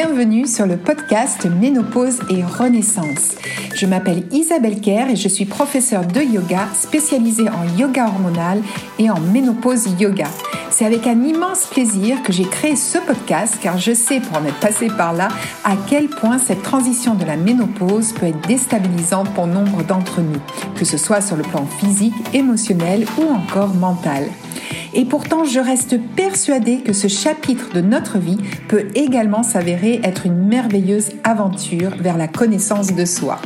bienvenue sur le podcast Ménopause et Renaissance. Je m'appelle Isabelle Kerr et je suis professeure de yoga spécialisée en yoga hormonal et en ménopause yoga. C'est avec un immense plaisir que j'ai créé ce podcast car je sais pour en être passé par là à quel point cette transition de la ménopause peut être déstabilisante pour nombre d'entre nous, que ce soit sur le plan physique, émotionnel ou encore mental. Et pourtant, je reste persuadée que ce chapitre de notre vie peut également s'avérer être une merveilleuse aventure vers la connaissance de soi.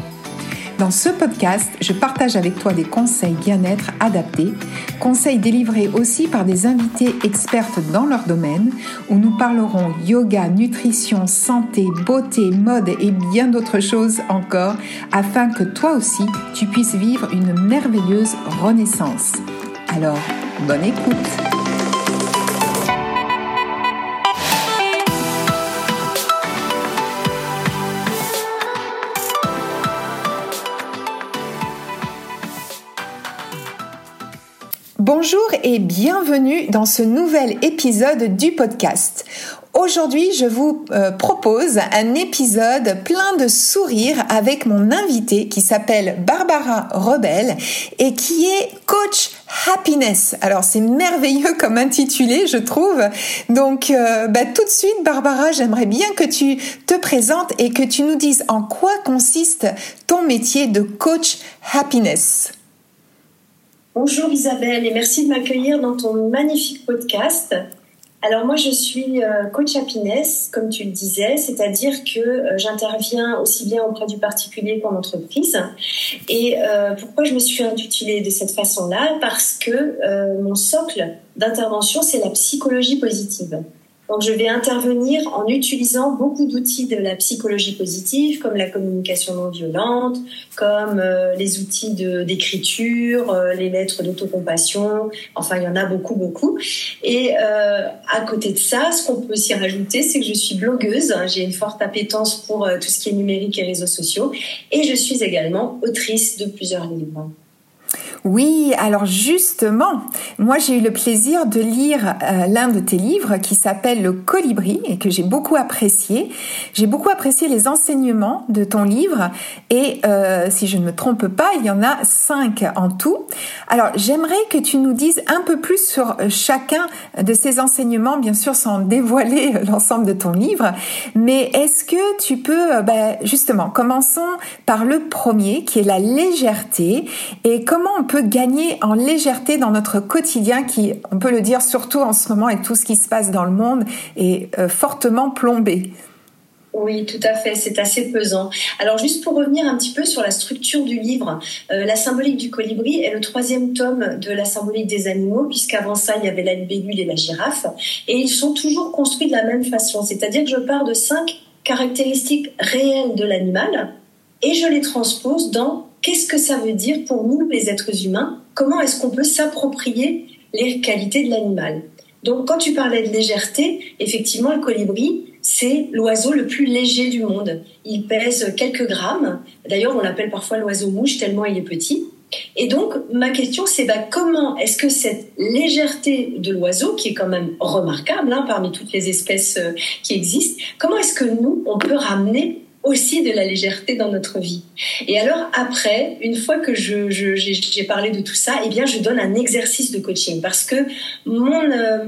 Dans ce podcast, je partage avec toi des conseils bien-être adaptés, conseils délivrés aussi par des invités expertes dans leur domaine, où nous parlerons yoga, nutrition, santé, beauté, mode et bien d'autres choses encore, afin que toi aussi, tu puisses vivre une merveilleuse renaissance. Alors, bonne écoute Bonjour et bienvenue dans ce nouvel épisode du podcast. Aujourd'hui, je vous euh, propose un épisode plein de sourires avec mon invité qui s'appelle Barbara Rebel et qui est coach happiness. Alors c'est merveilleux comme intitulé, je trouve. Donc euh, bah, tout de suite, Barbara, j'aimerais bien que tu te présentes et que tu nous dises en quoi consiste ton métier de coach happiness. Bonjour Isabelle et merci de m'accueillir dans ton magnifique podcast. Alors moi je suis euh, coach happiness, comme tu le disais, c'est-à-dire que euh, j'interviens aussi bien auprès du particulier qu'en entreprise. Et euh, pourquoi je me suis intitulée de cette façon-là? Parce que mon socle d'intervention, c'est la psychologie positive. Donc, je vais intervenir en utilisant beaucoup d'outils de la psychologie positive, comme la communication non violente, comme euh, les outils d'écriture, euh, les lettres d'autocompassion. Enfin, il y en a beaucoup, beaucoup. Et euh, à côté de ça, ce qu'on peut aussi rajouter, c'est que je suis blogueuse. J'ai une forte appétence pour tout ce qui est numérique et réseaux sociaux. Et je suis également autrice de plusieurs livres. Oui, alors justement, moi j'ai eu le plaisir de lire euh, l'un de tes livres qui s'appelle Le Colibri et que j'ai beaucoup apprécié. J'ai beaucoup apprécié les enseignements de ton livre et euh, si je ne me trompe pas, il y en a cinq en tout. Alors j'aimerais que tu nous dises un peu plus sur chacun de ces enseignements, bien sûr sans dévoiler l'ensemble de ton livre, mais est-ce que tu peux, euh, ben, justement, commençons par le premier qui est la légèreté et comment on peut gagner en légèreté dans notre quotidien qui, on peut le dire surtout en ce moment avec tout ce qui se passe dans le monde, est euh, fortement plombé. Oui, tout à fait, c'est assez pesant. Alors juste pour revenir un petit peu sur la structure du livre, euh, la symbolique du colibri est le troisième tome de la symbolique des animaux, puisqu'avant ça il y avait la libellule et la girafe, et ils sont toujours construits de la même façon, c'est-à-dire que je pars de cinq caractéristiques réelles de l'animal et je les transpose dans qu'est-ce que ça veut dire pour nous, les êtres humains? Comment est-ce qu'on peut s'approprier les qualités de l'animal? Donc, quand tu parlais de légèreté, effectivement, le colibri, c'est l'oiseau le plus léger du monde. Il pèse quelques grammes. D'ailleurs, on l'appelle parfois l'oiseau mouche tellement il est petit. Et donc, ma question, c'est bah, comment est-ce que cette légèreté de l'oiseau, qui est quand même remarquable hein, parmi toutes les espèces euh, qui existent, comment est-ce que nous, on peut ramener aussi de la légèreté dans notre vie. Et alors après, une fois que je, j'ai parlé de tout ça, eh bien je donne un exercice de coaching parce que mon euh,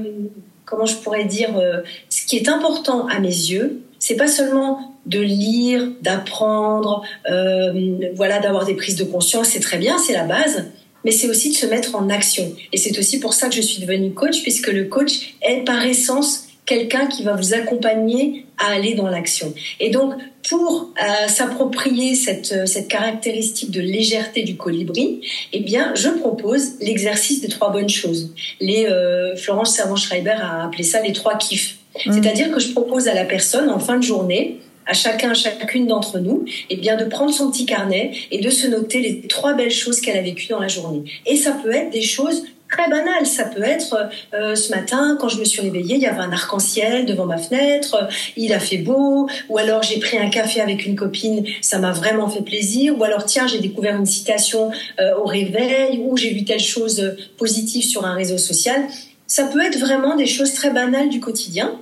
comment je pourrais dire euh, ce qui est important à mes yeux, c'est pas seulement de lire, d'apprendre, euh, voilà, d'avoir des prises de conscience, c'est très bien, c'est la base, mais c'est aussi de se mettre en action. Et c'est aussi pour ça que je suis devenue coach, puisque le coach est par essence quelqu'un qui va vous accompagner à aller dans l'action. Et donc, pour euh, s'approprier cette, euh, cette caractéristique de légèreté du colibri, eh bien, je propose l'exercice des trois bonnes choses. Les euh, Florence Servan-Schreiber a appelé ça les trois kiffs. Mmh. C'est-à-dire que je propose à la personne en fin de journée à chacun, à chacune d'entre nous, eh bien, de prendre son petit carnet et de se noter les trois belles choses qu'elle a vécues dans la journée. Et ça peut être des choses très banal. Ça peut être euh, ce matin, quand je me suis réveillée, il y avait un arc-en-ciel devant ma fenêtre, il a fait beau, ou alors j'ai pris un café avec une copine, ça m'a vraiment fait plaisir, ou alors tiens, j'ai découvert une citation euh, au réveil, ou j'ai vu telle chose positive sur un réseau social. Ça peut être vraiment des choses très banales du quotidien,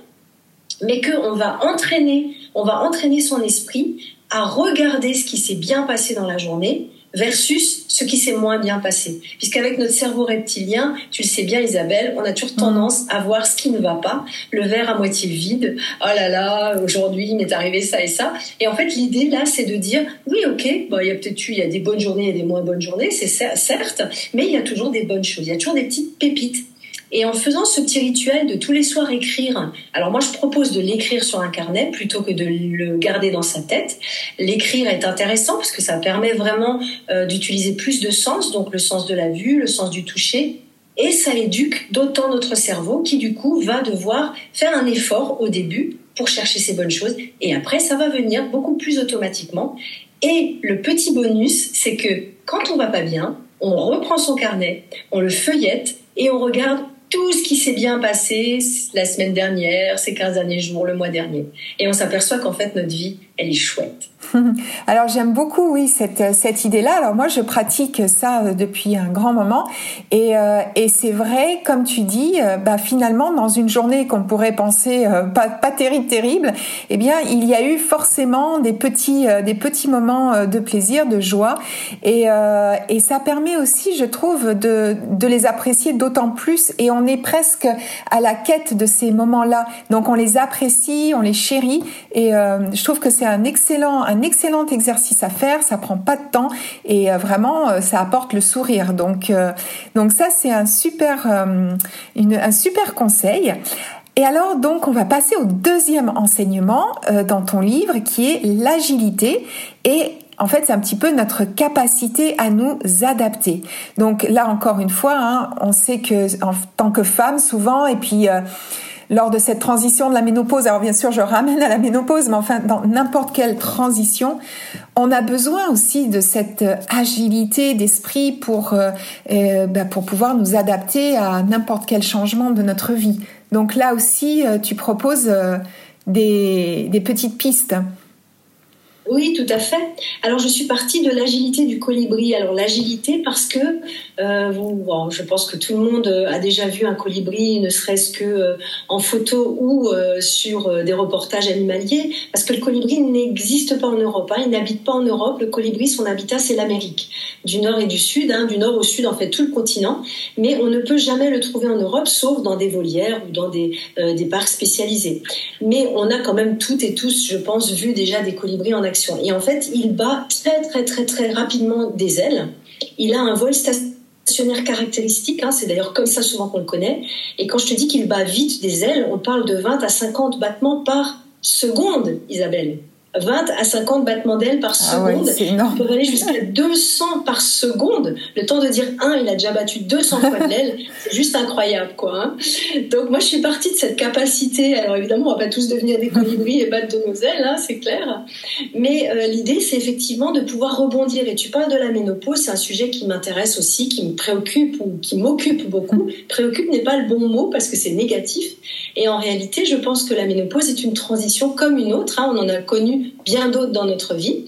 mais qu'on va entraîner on va entraîner son esprit à regarder ce qui s'est bien passé dans la journée versus ce qui s'est moins bien passé. Puisqu'avec notre cerveau reptilien, tu le sais bien Isabelle, on a toujours tendance à voir ce qui ne va pas, le verre à moitié vide, oh là là, aujourd'hui il m'est arrivé ça et ça. Et en fait l'idée là c'est de dire, oui ok, bon, il y a peut-être il y a des bonnes journées et des moins bonnes journées, c'est certes, mais il y a toujours des bonnes choses, il y a toujours des petites pépites. Et en faisant ce petit rituel de tous les soirs écrire, alors moi je propose de l'écrire sur un carnet plutôt que de le garder dans sa tête. L'écrire est intéressant parce que ça permet vraiment euh, d'utiliser plus de sens, donc le sens de la vue, le sens du toucher, et ça éduque d'autant notre cerveau qui du coup va devoir faire un effort au début pour chercher ces bonnes choses et après ça va venir beaucoup plus automatiquement. Et le petit bonus, c'est que quand on va pas bien, on reprend son carnet, on le feuillette et on regarde tout ce qui s'est bien passé la semaine dernière, ces 15 derniers jours, le mois dernier. Et on s'aperçoit qu'en fait, notre vie, elle est chouette. Alors j'aime beaucoup, oui, cette, cette idée-là. Alors moi, je pratique ça euh, depuis un grand moment. Et, euh, et c'est vrai, comme tu dis, euh, bah, finalement, dans une journée qu'on pourrait penser pas, pas terrible, terrible, eh bien, il y a eu forcément des petits, des petits moments de plaisir, de joie. Et, et ça permet aussi, je trouve, de, de les apprécier d'autant plus. Et on est presque à la quête de ces moments-là. Donc on les apprécie, on les chérit. Et je trouve que c'est un excellent, un excellent exercice à faire. Ça prend pas de temps et euh, vraiment, euh, ça apporte le sourire. Donc, euh, donc ça, c'est un super, une, un super conseil. Et alors, donc, on va passer au deuxième enseignement dans ton livre, qui est l'agilité. Et en fait, c'est un petit peu notre capacité à nous adapter. Donc là, encore une fois, hein, on sait que en tant que femme, souvent, et puis lors de cette transition de la ménopause, alors bien sûr je ramène à la ménopause, mais enfin dans n'importe quelle transition, on a besoin aussi de cette euh, agilité d'esprit pour euh, euh, bah, pour pouvoir nous adapter à n'importe quel changement de notre vie. Donc là aussi, tu proposes des, des petites pistes. Oui, tout à fait. Alors, je suis partie de l'agilité du colibri. Alors, l'agilité parce que euh, bon, je pense que tout le monde a déjà vu un colibri, ne serait-ce que euh, en photo ou euh, sur des reportages animaliers, parce que le colibri n'existe pas en Europe. Hein. il n'habite pas en Europe. Le colibri, son habitat, c'est l'Amérique, du nord et du sud, hein, du nord au sud, en fait, tout le continent. Mais on ne peut jamais le trouver en Europe, sauf dans des volières ou dans des, des parcs spécialisés. Mais on a quand même toutes et tous, je pense, vu déjà des colibris en et en fait, il bat très très très très rapidement des ailes. Il a un vol stationnaire caractéristique, hein, c'est d'ailleurs comme ça souvent qu'on le connaît. Et quand je te dis qu'il bat vite des ailes, on parle de 20 à 50 battements par seconde, Isabelle. 20 à 50 battements d'ailes par ah seconde. on peut aller jusqu'à 200 par seconde. Le temps de dire un, il a déjà battu 200 fois de l'aile. C'est juste incroyable, quoi. Hein. Donc moi, je suis partie de cette capacité. Alors évidemment, on va pas tous devenir des colibris et battre de nos ailes, hein, c'est clair. Mais euh, l'idée, c'est effectivement de pouvoir rebondir. Et tu parles de la ménopause, c'est un sujet qui m'intéresse aussi, qui me préoccupe ou qui m'occupe beaucoup. Préoccupe n'est pas le bon mot parce que c'est négatif. Et en réalité, je pense que la ménopause est une transition comme une autre. Hein. On en a connu bien d'autres dans notre vie.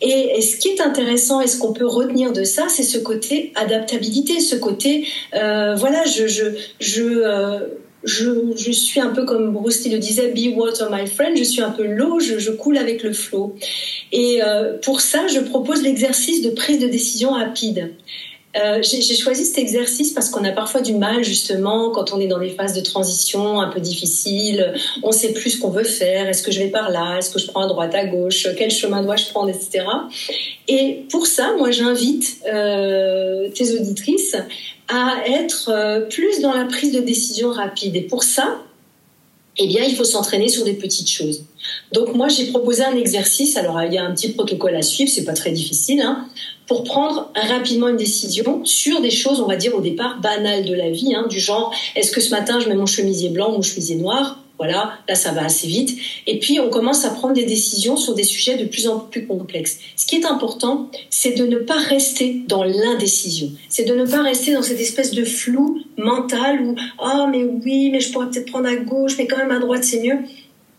Et, ce qui est intéressant et ce qu'on peut retenir de ça, c'est ce côté adaptabilité, ce côté, euh, voilà, je, je, je, euh, je, je, suis un peu comme Bruce Lee le disait, be water my friend, je suis un peu l'eau, je, je, coule avec le flot. Et euh, pour ça, je propose l'exercice de prise de décision rapide. Euh, j'ai choisi cet exercice parce qu'on a parfois du mal justement quand on est dans des phases de transition un peu difficiles. On sait plus ce qu'on veut faire. Est-ce que je vais par là? Est-ce que je prends à droite, à gauche? Quel chemin dois-je prendre, etc. Et pour ça, moi, j'invite euh, tes auditrices à être euh, plus dans la prise de décision rapide. Et pour ça, eh bien, il faut s'entraîner sur des petites choses. Donc moi, j'ai proposé un exercice. Alors, il y a un petit protocole à suivre, c'est pas très difficile, hein, pour prendre rapidement une décision sur des choses, on va dire au départ banales de la vie, hein, du genre est-ce que ce matin je mets mon chemisier blanc ou mon chemisier noir? Voilà, là ça va assez vite. Et puis on commence à prendre des décisions sur des sujets de plus en plus complexes. Ce qui est important, c'est de ne pas rester dans l'indécision. C'est de ne pas rester dans cette espèce de flou mental où ah oh, mais oui, mais je pourrais peut-être prendre à gauche, mais quand même à droite c'est mieux.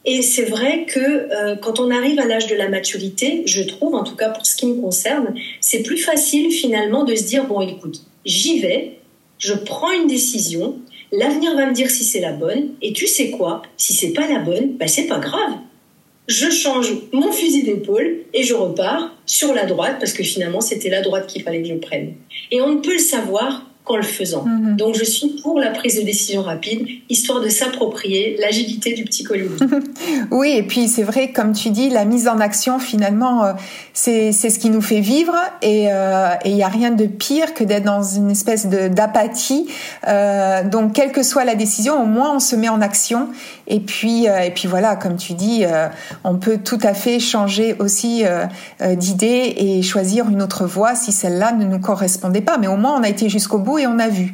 Et c'est vrai que euh, quand on arrive à l'âge de la maturité, je trouve, en tout cas pour ce qui me concerne, c'est plus facile finalement de se dire bon écoute, j'y vais, je prends une décision, L'avenir va me dire si c'est la bonne. Et tu sais quoi Si c'est pas la bonne, ben c'est pas grave. je change mon fusil d'épaule et je repars sur la droite parce que finalement c'était la droite qu'il fallait que je prenne. Et on ne peut le savoir le faisant. Mhm. Donc je suis pour la prise de décision rapide, histoire de s'approprier l'agilité du petit colibri. oui, et puis c'est vrai, comme tu dis, la mise en action, finalement, euh, c'est ce qui nous fait vivre euh, et il n'y a rien de pire que d'être dans une espèce d'apathie. Euh, donc, quelle que soit la décision, au moins on se met en action. Et puis, et puis voilà, comme tu dis, on peut tout à fait changer aussi d'idée et choisir une autre voie si celle-là ne nous correspondait pas. Mais au moins, on a été jusqu'au bout et on a vu.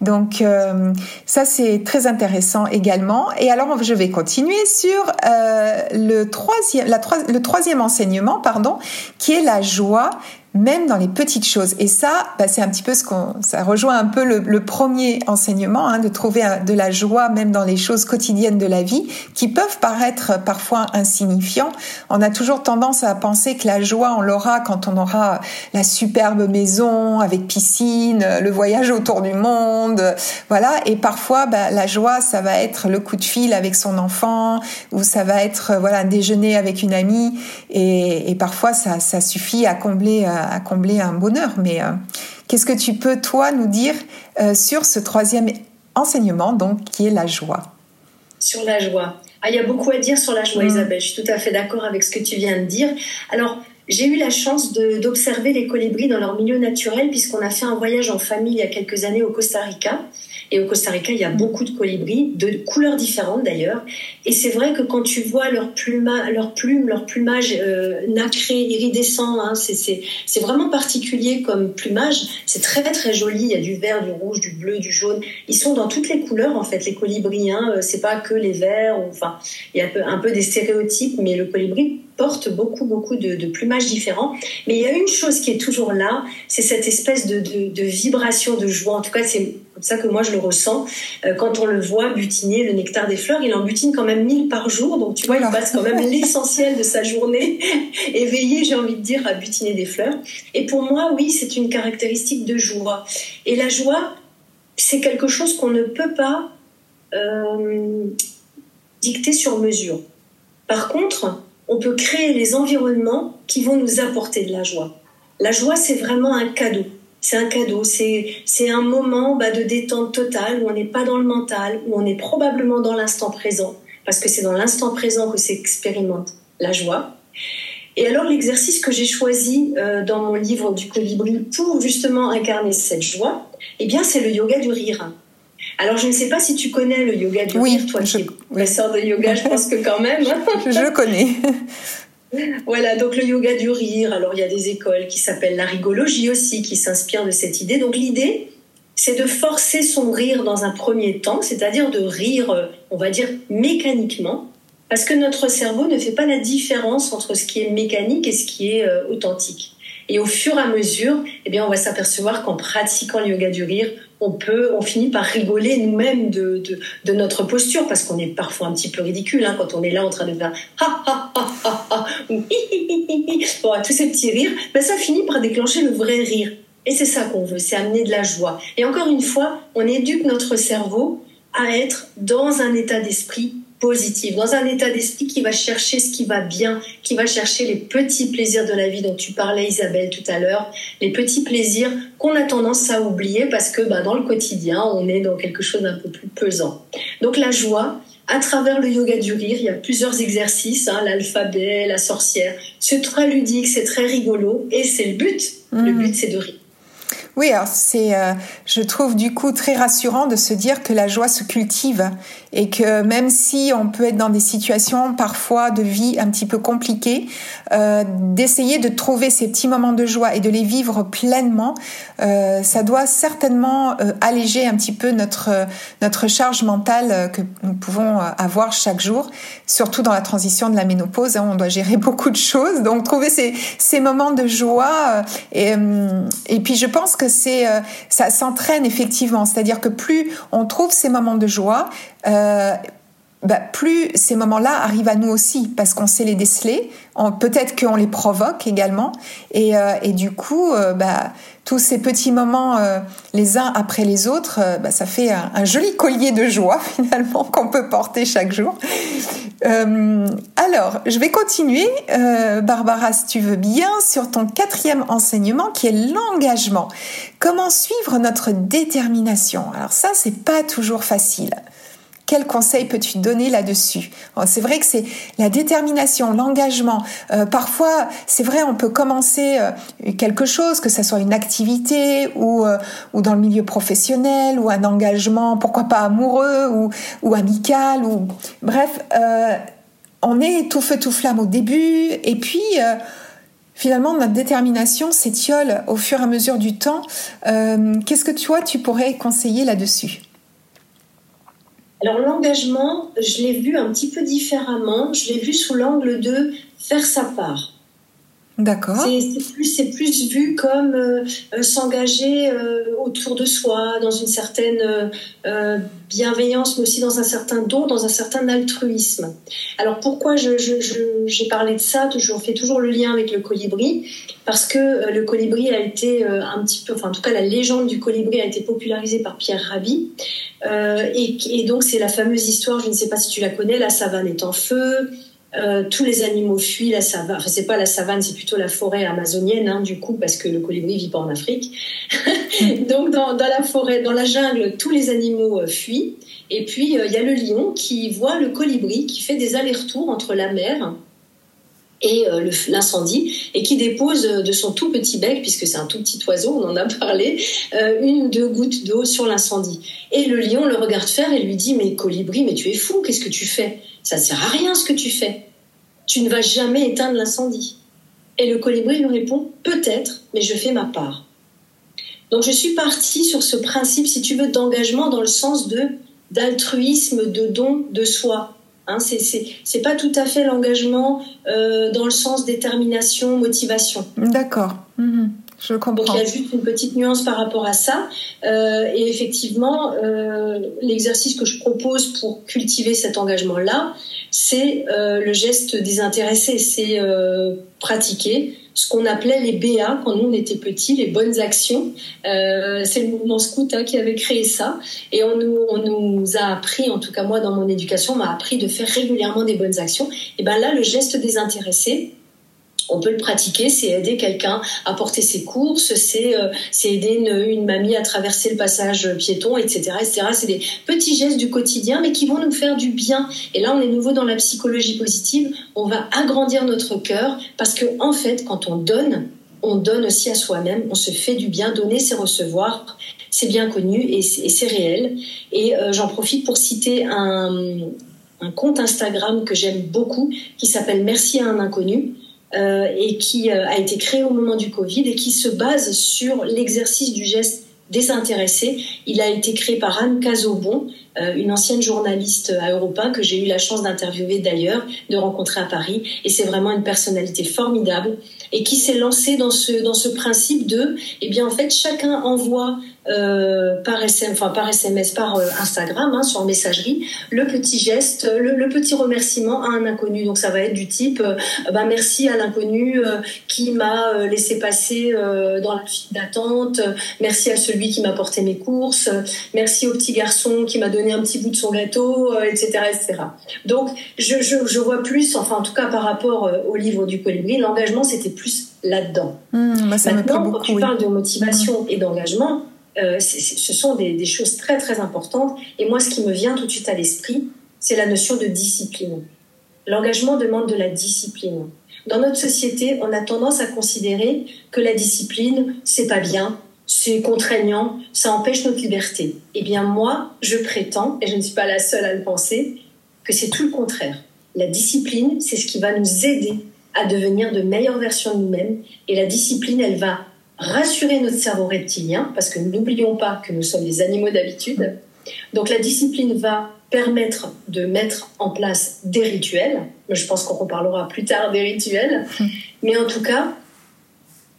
Donc euh, ça c'est très intéressant également. Et alors je vais continuer sur euh, le troisième, le troisième enseignement, pardon, qui est la joie même dans les petites choses. Et ça, bah, c'est un petit peu ce qu'on, ça rejoint un peu le, premier enseignement, hein, de trouver de la joie même dans les choses quotidiennes de la vie, qui peuvent paraître parfois insignifiants. On a toujours tendance à penser que la joie, on l'aura quand on aura la superbe maison avec piscine, le voyage autour du monde, voilà. Et parfois, bah, la joie, ça va être le coup de fil avec son enfant, ou ça va être voilà un déjeuner avec une amie, et, parfois ça, suffit à combler euh, à, combler un bonheur. Mais euh, qu'est-ce que tu peux, toi, nous dire euh, sur ce troisième enseignement, donc, qui est la joie? Sur la joie. Ah, il y a beaucoup à dire sur la joie, mm. Isabelle. Je suis tout à fait d'accord avec ce que tu viens de dire. Alors, j'ai eu la chance d'observer les colibris dans leur milieu naturel puisqu'on a fait un voyage en famille il y a quelques années au Costa Rica. Et au Costa Rica, il y a beaucoup de colibris, de couleurs différentes d'ailleurs. Et c'est vrai que quand tu vois leur, pluma, leur plume, leur plumage euh, nacré, iridescent, hein, c'est vraiment particulier comme plumage. C'est très très joli. Il y a du vert, du rouge, du bleu, du jaune. Ils sont dans toutes les couleurs en fait, les colibris. Hein. Euh, c'est pas que les verts. Enfin, il y a un peu, un peu des stéréotypes, mais le colibri porte beaucoup, beaucoup de, de, plumages différents. Mais il y a une chose qui est toujours là, c'est cette espèce de, de, de, vibration de joie. En tout cas, c'est comme ça que moi je le ressens. Euh, quand on le voit butiner le nectar des fleurs, il en butine quand même 1000 par jour. Donc tu vois, il passe quand même l'essentiel de sa journée éveillé, j'ai envie de dire, à butiner des fleurs. Et pour moi, oui, c'est une caractéristique de joie. Et la joie, c'est quelque chose qu'on ne peut pas euh, dicter sur mesure. Par contre, on peut créer les environnements qui vont nous apporter de la joie. La joie, c'est vraiment un cadeau. C'est un cadeau, c'est un moment bah, de détente totale où on n'est pas dans le mental, où on est probablement dans l'instant présent, parce que c'est dans l'instant présent que s'expérimente la joie. Et alors l'exercice que j'ai choisi euh, dans mon livre du colibri pour justement incarner cette joie, eh bien c'est le yoga du rire. Alors, je ne sais pas si tu connais le yoga du rire, toi qui es professeur de yoga, je pense que quand même. je connais. Voilà, donc le yoga du rire. Alors, il y a des écoles qui s'appellent la rigologie aussi, qui s'inspirent de cette idée. Donc, l'idée, c'est de forcer son rire dans un premier temps, c'est-à-dire de rire, on va dire, mécaniquement, parce que notre cerveau ne fait pas la différence entre ce qui est mécanique et ce qui est euh, authentique. Et au fur et à mesure, eh bien, on va s'apercevoir qu'en pratiquant le yoga du rire, on peut, on finit par rigoler nous-mêmes de, de, notre posture parce qu'on est parfois un petit peu ridicule hein, quand on est là en train de faire ha ha ha ha ha ou bon, tous ces petits rires, ben ça finit par déclencher le vrai rire. Et c'est ça qu'on veut, c'est amener de la joie. Et encore une fois, on éduque notre cerveau à être dans un état d'esprit positive, dans un état d'esprit qui va chercher ce qui va bien, qui va chercher les petits plaisirs de la vie dont tu parlais Isabelle tout à l'heure, les petits plaisirs qu'on a tendance à oublier parce que bah, dans le quotidien, on est dans quelque chose d'un peu plus pesant. Donc la joie, à travers le yoga du rire, il y a plusieurs exercices, hein, l'alphabet, la sorcière. C'est très ludique, c'est très rigolo et c'est le but. Le mmh. but, c'est de rire. Oui, alors c'est, euh, je trouve du coup très rassurant de se dire que la joie se cultive et que même si on peut être dans des situations parfois de vie un petit peu compliquées, euh, d'essayer de trouver ces petits moments de joie et de les vivre pleinement, euh, ça doit certainement euh, alléger un petit peu notre notre charge mentale euh, que nous pouvons avoir chaque jour, surtout dans la transition de la ménopause. Hein, on doit gérer beaucoup de choses, donc trouver ces ces moments de joie et et puis je pense que c'est euh, ça s'entraîne effectivement, c'est-à-dire que plus on trouve ces moments de joie, euh, bah, plus ces moments-là arrivent à nous aussi, parce qu'on sait les déceler, peut-être qu'on les provoque également, et, euh, du coup, euh, bah, tous ces petits moments euh, les uns après les autres, bah, ça fait un, joli collier de joie finalement qu'on peut porter chaque jour. alors, je vais continuer, Barbara, si tu veux bien, sur ton quatrième enseignement qui est l'engagement. Comment suivre notre détermination? Alors ça, c'est pas toujours facile. Quel conseil peux-tu donner là-dessus C'est vrai que c'est la détermination, l'engagement. Euh, parfois, c'est vrai, on peut commencer euh, quelque chose, que ce soit une activité ou, euh, ou dans le milieu professionnel ou un engagement, pourquoi pas amoureux ou, ou amical. Ou... Bref, on est tout feu tout flamme au début et puis... Finalement, notre détermination s'étiole au fur et à mesure du temps. Qu'est-ce que toi, tu pourrais conseiller là-dessus? Alors l'engagement, je l'ai vu un petit peu différemment. Je l'ai vu sous l'angle de faire sa part. D'accord. C'est plus, vu comme euh, euh, s'engager euh, autour de soi, dans une certaine bienveillance, mais aussi dans un certain don, dans un certain altruisme. Alors pourquoi j'ai parlé de ça? Je fais toujours le lien avec le colibri, parce que le colibri a été un petit peu, enfin en tout cas la légende du colibri a été popularisée par Pierre Rabhi. Et, et, donc c'est la fameuse histoire, je ne sais pas si tu la connais, la savane est en feu, euh, tous les animaux fuient la savane. Enfin, c'est pas la savane, c'est plutôt la forêt amazonienne, hein, du coup, parce que le colibri vit pas en Afrique. Donc, dans, la forêt, dans la jungle, tous les animaux euh, fuient. Et puis, euh, il y a le lion qui voit le colibri qui fait des allers-retours entre la mer et l'incendie et qui dépose de son tout petit bec, puisque c'est un tout petit oiseau, on en a parlé, une ou deux gouttes d'eau sur l'incendie. Et le lion le regarde faire et lui dit Mais colibri, mais tu es fou, qu'est-ce que tu fais? Ça ne sert à rien ce que tu fais. Tu ne vas jamais éteindre l'incendie. Et le colibri lui répond Peut-être, mais je fais ma part. Donc je suis partie sur ce principe, si tu veux, d'engagement dans le sens de d'altruisme, de don de soi. Hein, c'est pas tout à fait l'engagement euh, dans le sens détermination, motivation. D'accord. Mhm. Je comprends. Donc il y a juste une petite nuance par rapport à ça. Euh, et effectivement, euh, l'exercice que je propose pour cultiver cet engagement-là, c'est euh, le geste désintéressé. C'est pratiquer ce qu'on appelait les BA quand nous on était petits, les bonnes actions. c'est le mouvement scout hein, qui avait créé ça. Et on nous, on nous a appris, en tout cas moi dans mon éducation, on m'a appris de faire régulièrement des bonnes actions. Et ben là, le geste désintéressé, on peut le pratiquer, c'est aider quelqu'un à porter ses courses, c'est euh, aider une, mamie à traverser le passage piéton, etc. etc. C'est des petits gestes du quotidien, mais qui vont nous faire du bien. Et là, on est nouveau dans la psychologie positive. On va agrandir notre cœur parce que, en fait, quand on donne, on donne aussi à soi-même. On se fait du bien. Donner, c'est recevoir. C'est bien connu et c'est réel. Et euh, j'en profite pour citer un, un compte Instagram que j'aime beaucoup qui s'appelle Merci à un inconnu euh, et qui euh, a été créé au moment du Covid et qui se base sur l'exercice du geste désintéressé. Il a été créé par Anne Cazobon, euh, une ancienne journaliste à Europa que j'ai eu la chance d'interviewer d'ailleurs, de rencontrer à Paris. Et c'est vraiment une personnalité formidable et qui s'est lancée dans ce, dans ce principe de, eh bien en fait, chacun envoie euh, par, SM, enfin, par SMS, par euh, Instagram, hein, sur messagerie, le petit geste, le, petit remerciement à un inconnu. Donc ça va être du type euh, bah, merci à l'inconnu qui m'a laissé passer dans la file d'attente, merci à celui qui m'a porté mes courses, merci au petit garçon qui m'a donné un petit bout de son gâteau, etc., etc. Donc je, je, je, vois plus, enfin en tout cas par rapport au livre du colibri, l'engagement c'était plus là-dedans. Mmh, bah, Maintenant, quand tu parles de motivation mmh. et d'engagement, euh, ce sont des, choses très très importantes. Et moi, ce qui me vient tout de suite à l'esprit, c'est la notion de discipline. L'engagement demande de la discipline. Dans notre société, on a tendance à considérer que la discipline, c'est pas bien, c'est contraignant, ça empêche notre liberté. Eh bien, moi, je prétends, et je ne suis pas la seule à le penser, que c'est tout le contraire. La discipline, c'est ce qui va nous aider à devenir de meilleures versions de nous-mêmes. Et la discipline, elle va rassurer notre cerveau reptilien, parce que n'oublions pas que nous sommes des animaux d'habitude. Donc la discipline va permettre de mettre en place des rituels. Je pense qu'on reparlera plus tard des rituels. Mais en tout cas,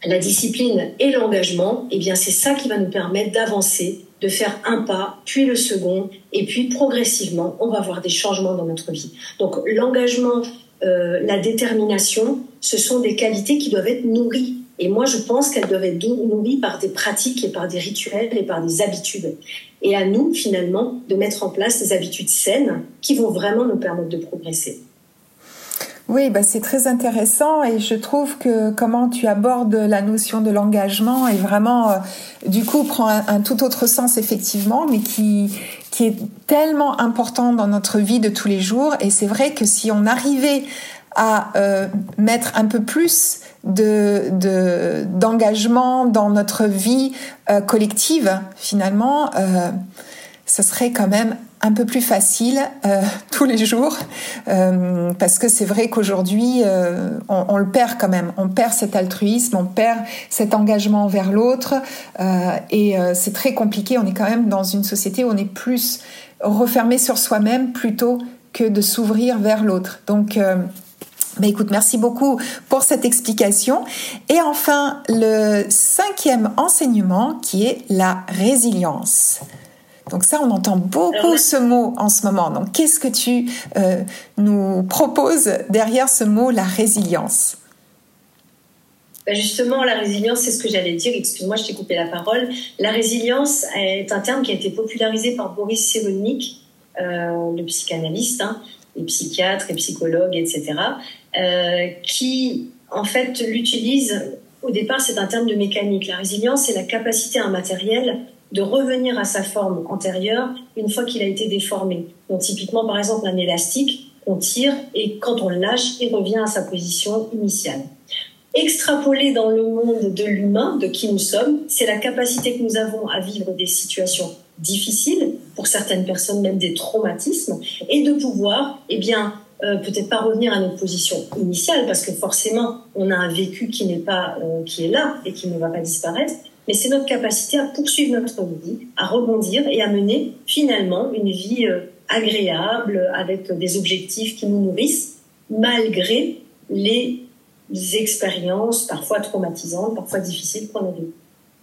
la discipline et l'engagement, eh bien, c'est ça qui va nous permettre d'avancer de faire un pas, puis le second, et puis progressivement, on va voir des changements dans notre vie. Donc l'engagement, euh, la détermination, ce sont des qualités qui doivent être nourries. Et moi, je pense qu'elles doivent être nourries par des pratiques et par des rituels et par des habitudes. Et à nous, finalement, de mettre en place des habitudes saines qui vont vraiment nous permettre de progresser. Oui, bah c'est très intéressant et je trouve que comment tu abordes la notion de l'engagement est vraiment, euh, du coup, prend un, tout autre sens effectivement, mais qui qui est tellement important dans notre vie de tous les jours. Et c'est vrai que si on arrivait à euh, mettre un peu plus de d'engagement dans notre vie euh, collective, finalement, ce serait quand même un peu plus facile euh, tous les jours euh, parce que c'est vrai qu'aujourd'hui euh, on, le perd quand même. On perd cet altruisme on perd cet engagement vers l'autre et c'est très compliqué. On est quand même dans une société où on est plus refermé sur soi-même plutôt que de s'ouvrir vers l'autre. Donc mais écoute, merci beaucoup pour cette explication. Et enfin, le cinquième enseignement qui est la résilience. Donc ça, on entend beaucoup ce mot en ce moment. Donc qu'est-ce que tu euh, nous proposes derrière ce mot, la résilience? Ben, Justement, la résilience, c'est ce que j'allais dire. Excuse-moi, je t'ai coupé la parole. La résilience est un terme qui a été popularisé par Boris Cyrulnik, euh, le psychanalyste, hein, les psychiatres et psychologues, etc., euh, qui en fait l'utilise. Au départ, c'est un terme de mécanique. La résilience, c'est la capacité immatérielle de revenir à sa forme antérieure une fois qu'il a été déformé. Donc typiquement, par exemple, un élastique, on tire et quand on le lâche, il revient à sa position initiale. Extrapoler dans le monde de l'humain, de qui nous sommes, c'est la capacité que nous avons à vivre des situations difficiles, pour certaines personnes même des traumatismes, et de pouvoir, eh bien, euh, peut-être pas revenir à notre position initiale, parce que forcément, on a un vécu qui n'est pas, euh, qui est là et qui ne va pas disparaître, mais c'est notre capacité à poursuivre notre vie, à rebondir et à mener finalement une vie euh, agréable avec des objectifs qui nous nourrissent malgré les expériences parfois traumatisantes, parfois difficiles qu'on a vécues.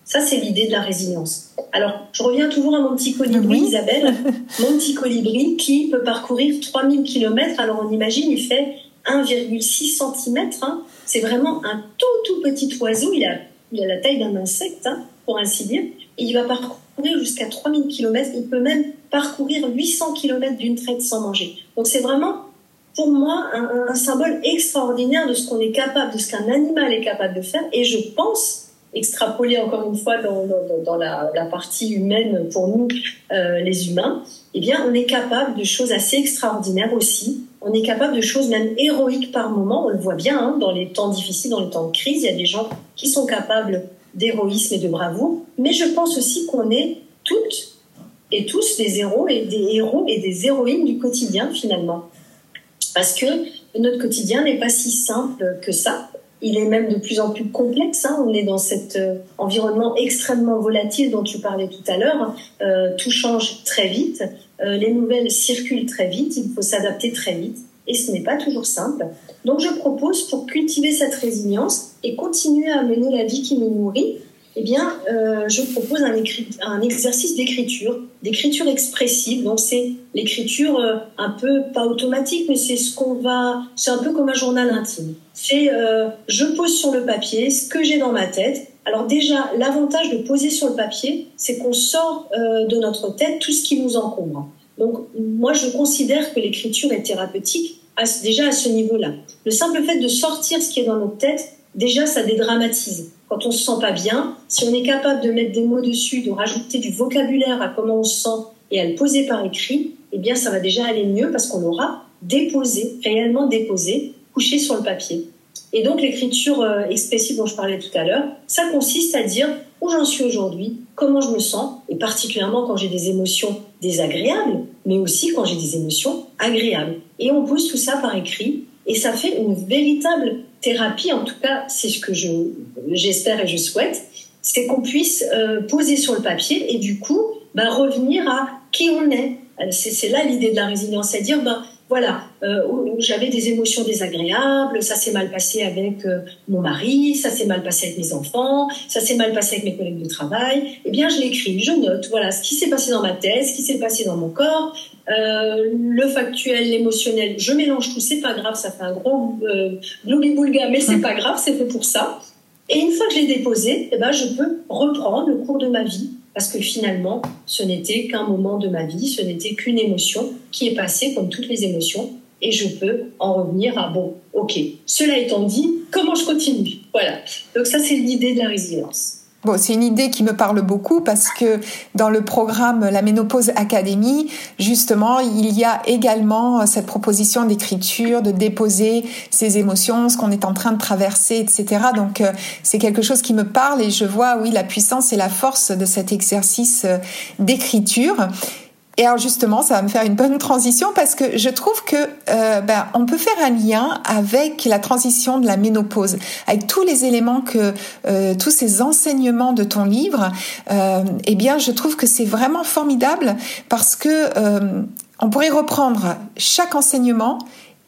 Ça, c'est l'idée de la résilience. Alors, je reviens toujours à mon petit colibri, Isabelle. Mon petit colibri qui peut parcourir 3000 km. Alors, on imagine, il fait 1,6 cm. Hein. C'est vraiment un tout, tout petit oiseau. Il a il a la taille d'un insecte, hein, pour ainsi dire, et il va parcourir jusqu'à 3000 km, il peut même parcourir 800 km d'une traite sans manger. Donc c'est vraiment, pour moi, un, symbole extraordinaire de ce qu'on est capable, de ce qu'un animal est capable de faire, et je pense, extrapoler encore une fois dans, la, partie humaine pour nous, euh, les humains, eh bien, on est capable de choses assez extraordinaires aussi. On est capable de choses même héroïques par moment. On le voit bien hein, dans les temps difficiles, dans les temps de crise. Il y a des gens qui sont capables d'héroïsme et de bravoure. Mais je pense aussi qu'on est toutes et tous des héros et des héros et des héroïnes du quotidien finalement. Parce que notre quotidien n'est pas si simple que ça. Il est même de plus en plus complexe. Hein. On est dans cet euh, environnement extrêmement volatile dont tu parlais tout à l'heure. Euh, tout change très vite. Euh, les nouvelles circulent très vite. Il faut s'adapter très vite. Et ce n'est pas toujours simple. Donc je propose, pour cultiver cette résilience et continuer à mener la vie qui nous nourrit, eh bien, euh, je propose un, exercice d'écriture, d'écriture expressive. Donc, c'est l'écriture euh, un peu pas automatique, mais c'est ce qu'on va, c'est un peu comme un journal intime. C'est, euh, je pose sur le papier ce que j'ai dans ma tête. Alors déjà, l'avantage de poser sur le papier, c'est qu'on sort de notre tête tout ce qui nous encombre. Donc, moi, je considère que l'écriture est thérapeutique déjà à ce niveau-là. Le simple fait de sortir ce qui est dans notre tête, déjà, ça dédramatise quand on se sent pas bien, si on est capable de mettre des mots dessus, de rajouter du vocabulaire à comment on se sent et à le poser par écrit, eh bien, ça va déjà aller mieux parce qu'on aura déposé, réellement déposé, couché sur le papier. Et donc, l'écriture euh, expressive dont je parlais tout à l'heure, ça consiste à dire où j'en suis aujourd'hui, comment je me sens, et particulièrement quand j'ai des émotions désagréables, mais aussi quand j'ai des émotions agréables. Et on pose tout ça par écrit, et ça fait une véritable thérapie, en tout cas, c'est ce que je, j'espère et je souhaite, c'est qu'on puisse euh, poser sur le papier et du coup, bah, revenir à qui on est. Euh, c'est, là l'idée de la résilience, c'est à dire, bah, voilà, euh, j'avais des émotions désagréables, ça s'est mal passé avec euh, mon mari, ça s'est mal passé avec mes enfants, ça s'est mal passé avec mes collègues de travail. Eh bien, je l'écris, je note, voilà, ce qui s'est passé dans ma tête, ce qui s'est passé dans mon corps, euh, le factuel, l'émotionnel, je mélange tout, c'est pas grave, ça fait un gros euh, boulga mais c'est pas grave, c'est fait pour ça. Et une fois que je l'ai déposé, eh ben, je peux reprendre le cours de ma vie parce que finalement, ce n'était qu'un moment de ma vie, ce n'était qu'une émotion qui est passée comme toutes les émotions, et je peux en revenir à bon, ok, cela étant dit, comment je continue? Voilà. Donc ça, c'est l'idée de la résilience. Bon, c'est une idée qui me parle beaucoup parce que dans le programme La Ménopause Académie, justement, il y a également cette proposition d'écriture, de déposer ses émotions, ce qu'on est en train de traverser, etc. Donc, euh, c'est quelque chose qui me parle et je vois, oui, la puissance et la force de cet exercice euh, d'écriture. Et alors justement, ça va me faire une bonne transition parce que je trouve que euh, ben, on peut faire un lien avec la transition de la ménopause, avec tous les éléments que euh, tous ces enseignements de ton livre. Euh, eh bien, je trouve que c'est vraiment formidable parce que euh, on pourrait reprendre chaque enseignement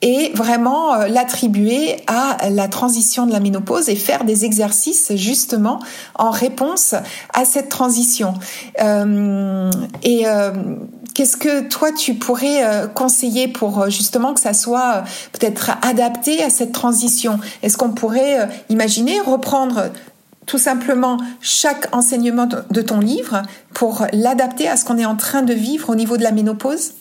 et vraiment euh, l'attribuer à la transition de la ménopause et faire des exercices justement en réponse à cette transition. Euh, et euh, qu'est-ce que toi tu pourrais conseiller pour justement que ça soit peut-être adapté à cette transition? Est-ce qu'on pourrait imaginer reprendre tout simplement chaque enseignement de ton livre pour l'adapter à ce qu'on est en train de vivre au niveau de la ménopause?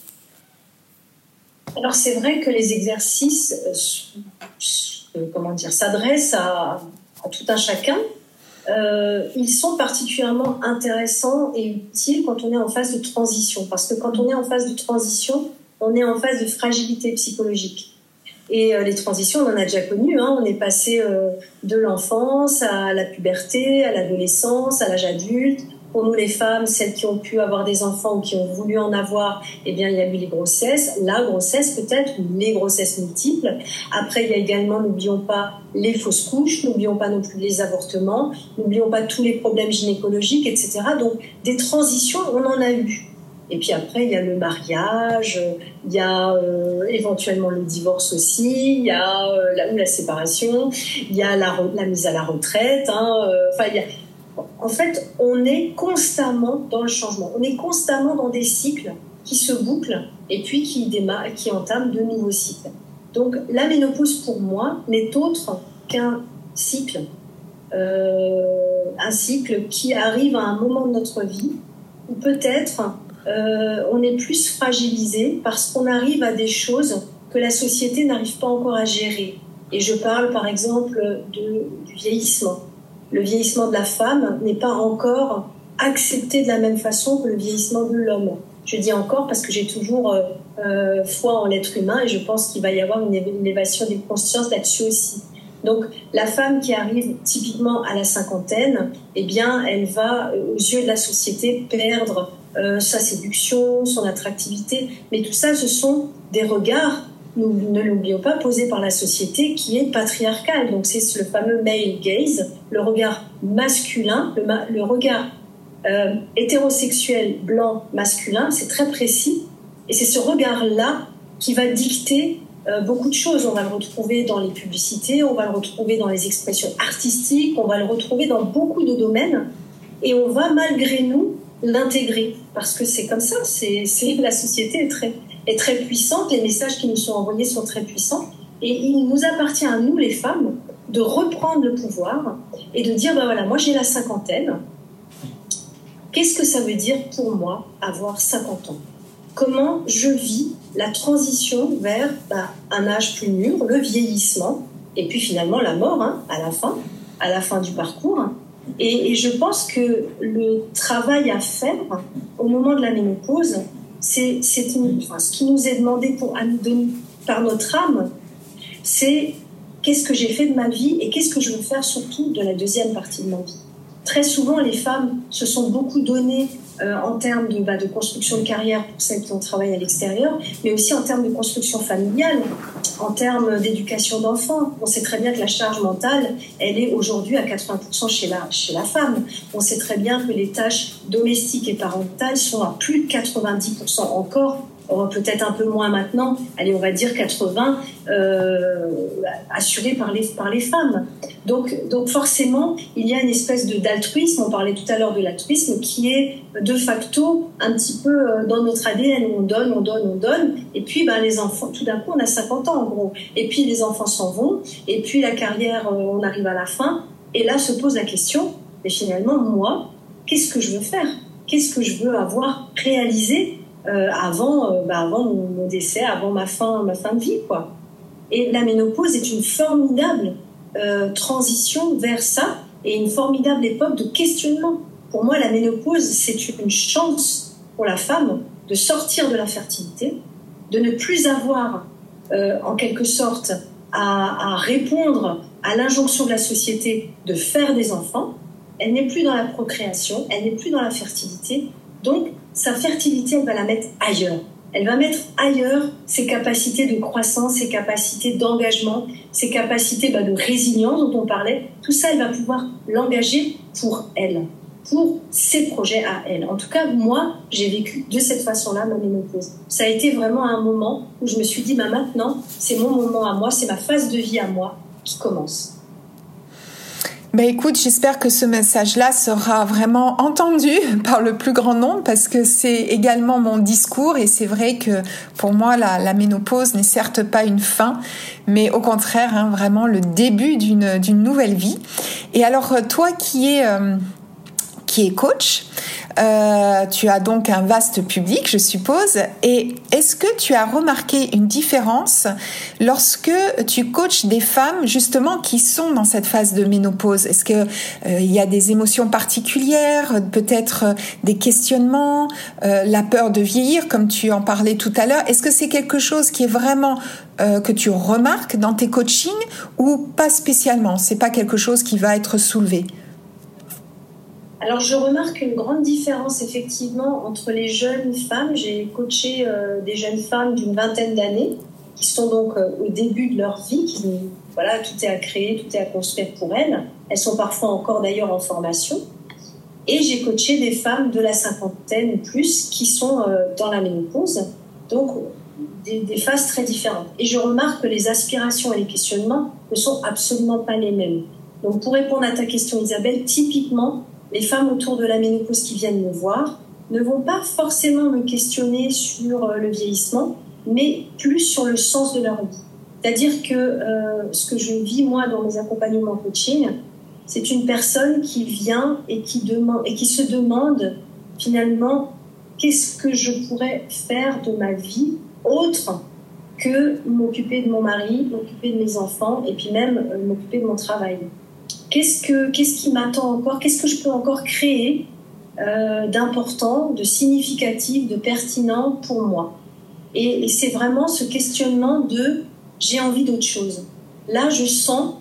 Alors c'est vrai que les exercices, euh, euh, comment dire, s'adressent à, tout un chacun. Euh, ils sont particulièrement intéressants et utiles quand on est en phase de transition, parce que quand on est en phase de transition, on est en phase de fragilité psychologique. Et les transitions, on en a déjà connu. Hein. On est passé de l'enfance à la puberté, à l'adolescence, à l'âge adulte, pour nous, les femmes, celles qui ont pu avoir des enfants ou qui ont voulu en avoir, eh bien, il y a eu les grossesses, la grossesse peut-être, ou les grossesses multiples. Après, il y a également, n'oublions pas, les fausses couches, n'oublions pas non plus les avortements, n'oublions pas tous les problèmes gynécologiques, etc. Donc, des transitions, on en a eu. Et puis après, il y a le mariage, il y a euh, éventuellement le divorce aussi, il y a euh, la, la séparation, il y a la, la mise à la retraite. Hein, euh, enfin, il y a, en fait, on est constamment dans le changement. On est constamment dans des cycles qui se bouclent et puis qui, qui entament de nouveaux cycles. Donc, la ménopause, pour moi, n'est autre qu'un cycle. Euh, un cycle qui arrive à un moment de notre vie où peut-être euh, on est plus fragilisé parce qu'on arrive à des choses que la société n'arrive pas encore à gérer. Et je parle par exemple du vieillissement le vieillissement de la femme n'est pas encore accepté de la même façon que le vieillissement de l'homme. Je dis encore parce que j'ai toujours euh, euh, foi en l'être humain et je pense qu'il va y avoir une, élévation des consciences là-dessus aussi. Donc la femme qui arrive typiquement à la cinquantaine, eh bien, elle va, euh, aux yeux de la société, perdre sa séduction, son attractivité. Mais tout ça, ce sont des regards nous ne l'oublions pas, posé par la société qui est patriarcale. Donc c'est le fameux male gaze, le regard masculin, le, regard euh, hétérosexuel blanc masculin, c'est très précis. Et c'est ce regard-là qui va dicter euh, beaucoup de choses. On va le retrouver dans les publicités, on va le retrouver dans les expressions artistiques, on va le retrouver dans beaucoup de domaines. Et on va malgré nous l'intégrer parce que c'est comme ça. C'est la société est très est très puissante, les messages qui nous sont envoyés sont très puissants, et il nous appartient à nous, les femmes, de reprendre le pouvoir et de dire, ben voilà, moi j'ai la cinquantaine, qu'est-ce que ça veut dire pour moi avoir 50 ans? Comment je vis la transition vers ben, un âge plus mûr, le vieillissement, et puis finalement la mort hein, à la fin, à la fin du parcours. Et, je pense que le travail à faire au moment de la ménopause, c'est ce qui nous est demandé pour, par notre âme, c'est qu'est-ce que j'ai fait de ma vie et qu'est-ce que je veux faire surtout de la deuxième partie de ma vie. Très souvent, les femmes se sont beaucoup données euh, en termes de, bah, de, construction de carrière pour celles qui ont travaillé à l'extérieur, mais aussi en termes de construction familiale, en termes d'éducation d'enfants. On sait très bien que la charge mentale, elle est aujourd'hui à 80% chez la, chez la femme. On sait très bien que les tâches domestiques et parentales sont à plus de 90% encore peut-être un peu moins maintenant, allez, on va dire 80, euh, assurés par les, par les femmes. Donc, donc forcément, il y a une espèce d'altruisme, on parlait tout à l'heure de l'altruisme, qui est de facto un petit peu euh, dans notre ADN, on donne, on donne, on donne, et puis ben, les enfants, tout d'un coup, on a 50 ans en gros, et puis les enfants s'en vont, et puis la carrière, euh, on arrive à la fin, et là se pose la question, mais finalement, moi, qu'est-ce que je veux faire? Qu'est-ce que je veux avoir réalisé euh, avant, euh, bah, avant mon, décès, avant ma fin, ma fin de vie, quoi. Et la ménopause est une formidable euh, transition vers ça et une formidable époque de questionnement. Pour moi, la ménopause, c'est une chance pour la femme de sortir de la fertilité, de ne plus avoir, en quelque sorte, à, à répondre à l'injonction de la société de faire des enfants. Elle n'est plus dans la procréation, elle n'est plus dans la fertilité. Donc, sa fertilité, elle va la mettre ailleurs. Elle va mettre ailleurs ses capacités de croissance, ses capacités d'engagement, ses capacités bah, de résilience dont on parlait. Tout ça, elle va pouvoir l'engager pour elle, pour ses projets à elle. En tout cas, moi, j'ai vécu de cette façon-là ma ménopause. Ça a été vraiment un moment où je me suis dit, bah, maintenant, c'est mon moment à moi, c'est ma phase de vie à moi qui commence. Ben écoute, j'espère que ce message-là sera vraiment entendu par le plus grand nombre parce que c'est également mon discours et c'est vrai que pour moi la, ménopause n'est certes pas une fin, mais au contraire hein, vraiment le début d'une nouvelle vie. Et alors toi qui es euh, coach, euh, tu as donc un vaste public, je suppose. Et est-ce que tu as remarqué une différence lorsque tu coaches des femmes justement qui sont dans cette phase de ménopause? Est-ce que euh, il y a des émotions particulières, peut-être euh, des questionnements, la peur de vieillir, comme tu en parlais tout à l'heure? Est-ce que c'est quelque chose qui est vraiment que tu remarques dans tes coachings ou pas spécialement? C'est pas quelque chose qui va être soulevé? Alors je remarque une grande différence effectivement entre les jeunes femmes. J'ai coaché euh, des jeunes femmes d'une vingtaine d'années qui sont donc euh, au début de leur vie, qui voilà tout est à créer, tout est à construire pour elles. Elles sont parfois encore d'ailleurs en formation. Et j'ai coaché des femmes de la cinquantaine ou plus qui sont euh, dans la ménopause, donc des, des, phases très différentes. Et je remarque que les aspirations et les questionnements ne sont absolument pas les mêmes. Donc pour répondre à ta question Isabelle, typiquement les femmes autour de la ménopause qui viennent me voir ne vont pas forcément me questionner sur euh, le vieillissement, mais plus sur le sens de leur vie. C'est-à-dire que euh, ce que je vis moi dans mes accompagnements coaching, c'est une personne qui vient et qui, demande, et qui se demande finalement qu'est-ce que je pourrais faire de ma vie autre que m'occuper de mon mari, m'occuper de mes enfants et puis même euh, m'occuper de mon travail qu'est-ce que qu'est-ce qui m'attend encore? Qu'est-ce que je peux encore créer euh, d'important, de significatif, de pertinent pour moi? Et, c'est vraiment ce questionnement de j'ai envie d'autre chose. Là, je sens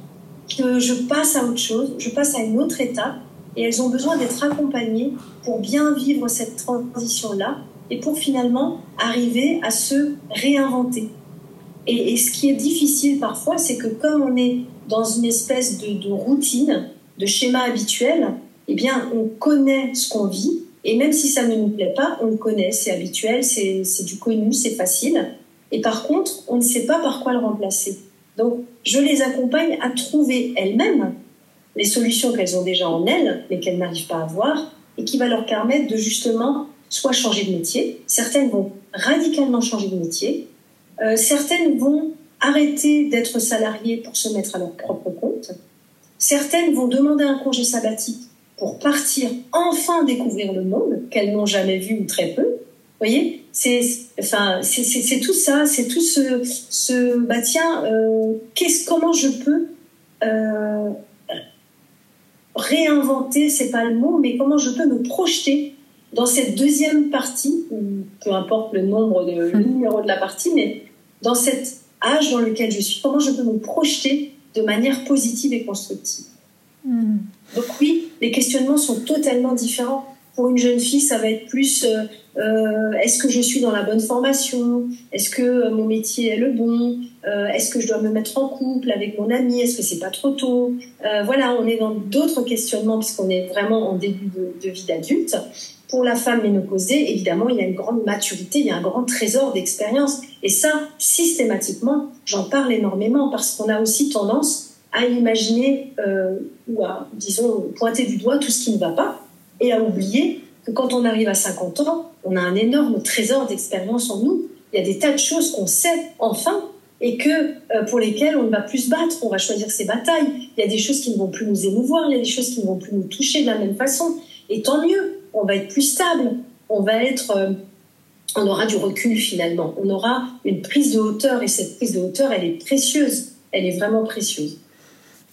que je passe à autre chose, je passe à une autre étape, et elles ont besoin d'être accompagnées pour bien vivre cette transition-là et pour finalement arriver à se réinventer. Et, ce qui est difficile parfois, c'est que comme on est dans une espèce de, routine, de schéma habituel, eh bien, on connaît ce qu'on vit, et même si ça ne nous plaît pas, on le connaît, c'est habituel, c'est du connu, c'est facile. Et par contre, on ne sait pas par quoi le remplacer. Donc, je les accompagne à trouver elles-mêmes les solutions qu'elles ont déjà en elles, mais qu'elles n'arrivent pas à voir, et qui va leur permettre de justement soit changer de métier, certaines vont radicalement changer de métier, euh, certaines vont arrêter d'être salariées pour se mettre à leur propre compte. Certaines vont demander un congé sabbatique pour partir enfin découvrir le monde qu'elles n'ont jamais vu ou très peu. Vous voyez, c'est enfin c'est tout ça, c'est tout ce bah tiens, euh, qu'est-ce comment je peux euh, réinventer, c'est pas le mot, mais comment je peux me projeter dans cette deuxième partie, peu importe le nombre de le numéro de la partie, mais dans cette âge dans lequel je suis, comment je peux me projeter de manière positive et constructive. Hmm. Donc oui, les questionnements sont totalement différents. Pour une jeune fille, ça va être plus euh, euh, est-ce que je suis dans la bonne formation? Est-ce que euh, mon métier est le bon? Est-ce que je dois me mettre en couple avec mon ami Est-ce que c'est pas trop tôt? Voilà, on est dans d'autres questionnements puisqu'on est vraiment en début de, de vie d'adulte. Pour la femme ménopausée, évidemment, il y a une grande maturité, il y a un grand trésor d'expérience. Et ça, systématiquement, j'en parle énormément parce qu'on a aussi tendance à imaginer euh, ou à, disons, pointer du doigt tout ce qui ne va pas et à oublier que quand on arrive à 50 ans, on a un énorme trésor d'expérience en nous. Il y a des tas de choses qu'on sait enfin et que euh, pour lesquelles on ne va plus se battre, on va choisir ses batailles. Il y a des choses qui ne vont plus nous émouvoir, il y a des choses qui ne vont plus nous toucher de la même façon. Et tant mieux, on va être plus stable, on va être, euh, on aura du recul finalement, on aura une prise de hauteur et cette prise de hauteur, elle est précieuse, elle est vraiment précieuse.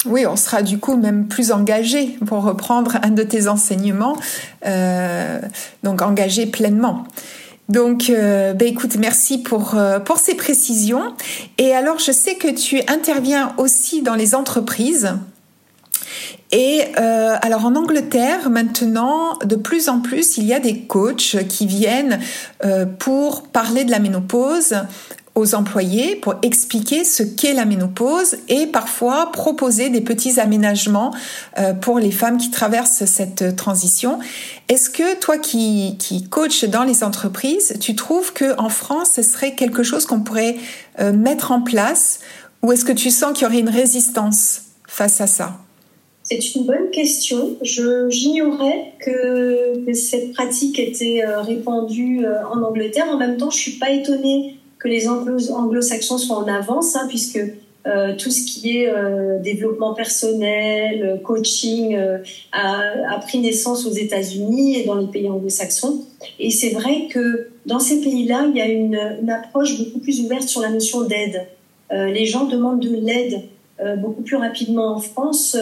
Oui, on sera du coup même plus engagé pour reprendre un de tes enseignements, euh, donc engagé pleinement. Donc, euh, ben écoute, merci pour euh, pour ces précisions. Et alors, je sais que tu interviens aussi dans les entreprises. Et euh, alors en Angleterre, maintenant, de plus en plus, il y a des coachs qui viennent pour parler de la ménopause aux employés pour expliquer ce qu'est la ménopause et parfois proposer des petits aménagements euh, pour les femmes qui traversent cette transition. Est-ce que toi qui, qui coaches dans les entreprises, tu trouves que en France, ce serait quelque chose qu'on pourrait euh, mettre en place ou est-ce que tu sens qu'il y aurait une résistance face à ça? C'est une bonne question. J'ignorais que, cette pratique était euh, répandue en Angleterre. En même temps, je suis pas étonnée que les anglo-saxons soient en avance, hein, puisque euh, tout ce qui est euh, développement personnel, coaching euh, a, a, pris naissance aux États-Unis et dans les pays anglo-saxons. Et c'est vrai que dans ces pays-là, il y a une, approche beaucoup plus ouverte sur la notion d'aide. les gens demandent de l'aide beaucoup plus rapidement. En France,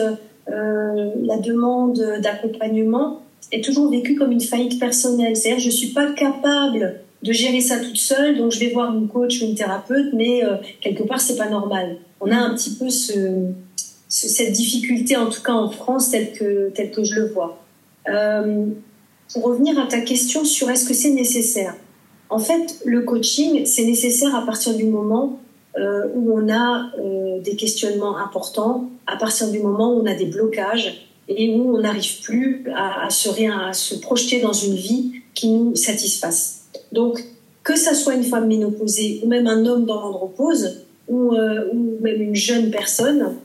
la demande d'accompagnement est toujours vécue comme une faillite personnelle. C'est-à-dire, je suis pas capable de gérer ça toute seule, donc je vais voir une coach ou une thérapeute, mais euh, quelque part c'est pas normal. On a un petit peu ce, cette difficulté, en tout cas en France, telle que, telle que je le vois. Euh, pour revenir à ta question sur est-ce que c'est nécessaire, en fait, le coaching, c'est nécessaire à partir du moment euh, où on a euh, des questionnements importants, à partir du moment où on a des blocages et où on n'arrive plus à, se, à se projeter dans une vie qui nous satisfasse. Donc, que ça soit une femme ménopausée ou même un homme dans l'andropause ou, euh, ou même une jeune personne,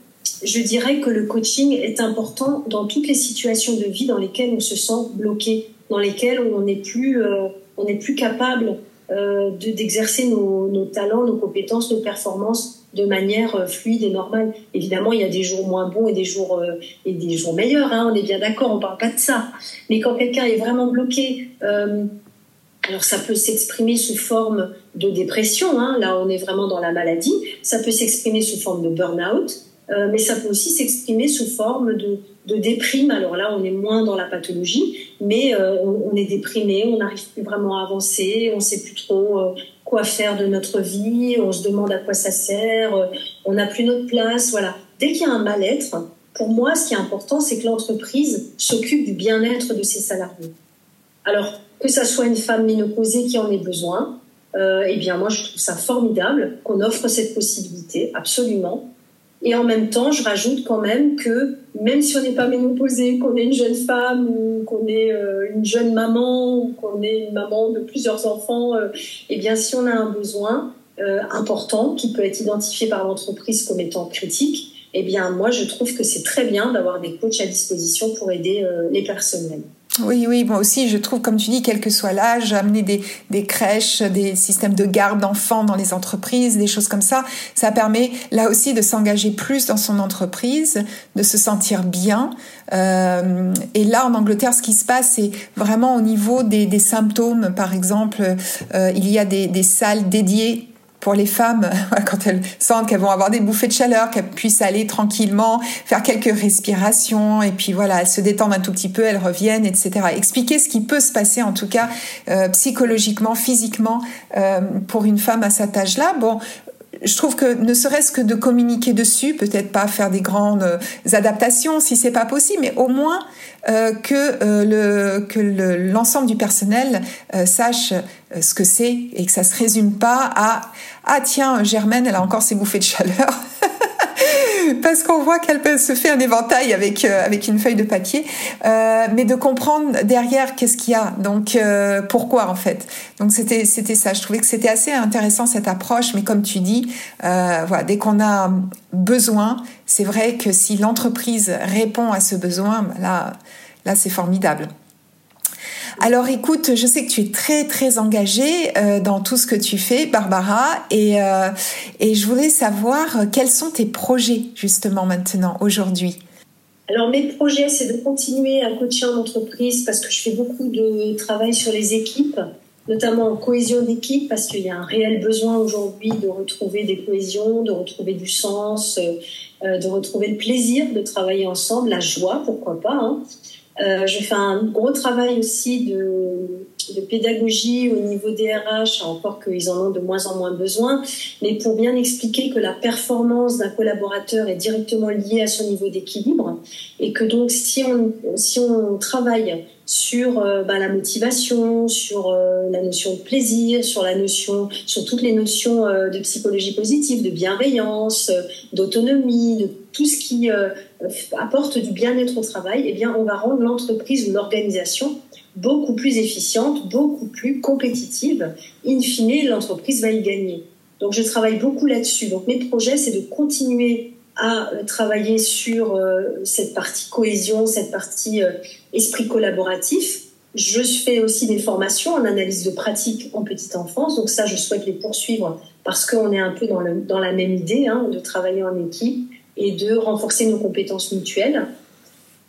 je dirais que le coaching est important dans toutes les situations de vie dans lesquelles on se sent bloqué, dans lesquelles on n'est plus, on n'est plus capable euh, d'exercer nos, nos, talents, nos compétences, nos performances de manière euh, fluide et normale. Évidemment, il y a des jours moins bons et des jours euh, et des jours meilleurs. Hein, on est bien d'accord, on parle pas de ça. Mais quand quelqu'un est vraiment bloqué euh, alors ça peut s'exprimer sous forme de dépression, hein, là on est vraiment dans la maladie, ça peut s'exprimer sous forme de burn-out, mais ça peut aussi s'exprimer sous forme de, de, déprime. Alors là on est moins dans la pathologie, mais euh, on, est déprimé, on n'arrive plus vraiment à avancer, on sait plus trop euh, quoi faire de notre vie, on se demande à quoi ça sert, euh, on n'a plus notre place, voilà. Dès qu'il y a un mal-être, pour moi ce qui est important c'est que l'entreprise s'occupe du bien-être de ses salariés. Alors que ça soit une femme ménopausée qui en ait besoin, eh bien moi je trouve ça formidable qu'on offre cette possibilité, absolument. Et en même temps, je rajoute quand même que même si on n'est pas ménopausée, qu'on est une jeune femme ou qu'on est euh, une jeune maman ou qu'on est une maman de plusieurs enfants, euh, eh bien si on a un besoin euh, important qui peut être identifié par l'entreprise comme étant critique, eh bien moi je trouve que c'est très bien d'avoir des coachs à disposition pour aider euh, les personnels. Oui, oui, moi aussi, je trouve, comme tu dis, quel que soit l'âge, amener des, crèches, des systèmes de garde d'enfants dans les entreprises, des choses comme ça, ça permet là aussi de s'engager plus dans son entreprise, de se sentir bien. Euh, et là, en Angleterre, ce qui se passe, c'est vraiment au niveau des, symptômes. Par exemple, euh, il y a des salles dédiées pour les femmes, quand elles sentent qu'elles vont avoir des bouffées de chaleur, qu'elles puissent aller tranquillement, faire quelques respirations, et puis voilà, elles se détendent un tout petit peu, elles reviennent, etc. Expliquer ce qui peut se passer, en tout cas euh, psychologiquement, physiquement, euh, pour une femme à cet âge-là. Bon, je trouve que ne serait-ce que de communiquer dessus, peut-être pas faire des grandes euh, adaptations si c'est pas possible, mais au moins euh, que euh, le que l'ensemble du personnel sache ce que c'est et que ça se résume pas à ah tiens Germaine elle a encore ses bouffées de chaleur parce qu'on voit qu'elle se fait un éventail avec euh, avec une feuille de papier, euh, mais de comprendre derrière qu'est-ce qu'il y a, donc euh, pourquoi en fait? Donc c'était c'était ça. Je trouvais que c'était assez intéressant cette approche, mais comme tu dis, voilà, dès qu'on a besoin, c'est vrai que si l'entreprise répond à ce besoin, là là c'est formidable. Alors écoute, je sais que tu es très très engagée euh, dans tout ce que tu fais, Barbara, et, euh, et je voulais savoir euh, quels sont tes projets justement maintenant, aujourd'hui? Alors mes projets, c'est de continuer à coacher en entreprise parce que je fais beaucoup de travail sur les équipes, notamment en cohésion d'équipe, parce qu'il y a un réel besoin aujourd'hui de retrouver des cohésions, de retrouver du sens, de retrouver le plaisir de travailler ensemble, la joie, pourquoi pas. Hein. Euh, je fais un gros travail aussi de, pédagogie au niveau des RH, encore qu'ils en ont de moins en moins besoin, mais pour bien expliquer que la performance d'un collaborateur est directement liée à son niveau d'équilibre et que donc si on, si on travaille sur euh, bah, la motivation, sur euh, la notion de plaisir, sur la notion, sur toutes les notions de psychologie positive, de bienveillance, d'autonomie, de tout ce qui apporte du bien-être au travail, eh bien, on va rendre l'entreprise ou l'organisation beaucoup plus efficiente, beaucoup plus compétitive. In fine, l'entreprise va y gagner. Donc, je travaille beaucoup là-dessus. Donc, mes projets, c'est de continuer à euh, travailler sur euh, cette partie cohésion, cette partie euh, esprit collaboratif. Je fais aussi des formations en analyse de pratique en petite enfance, donc ça, je souhaite les poursuivre parce qu'on est un peu dans la même idée, hein, de travailler en équipe et de renforcer nos compétences mutuelles.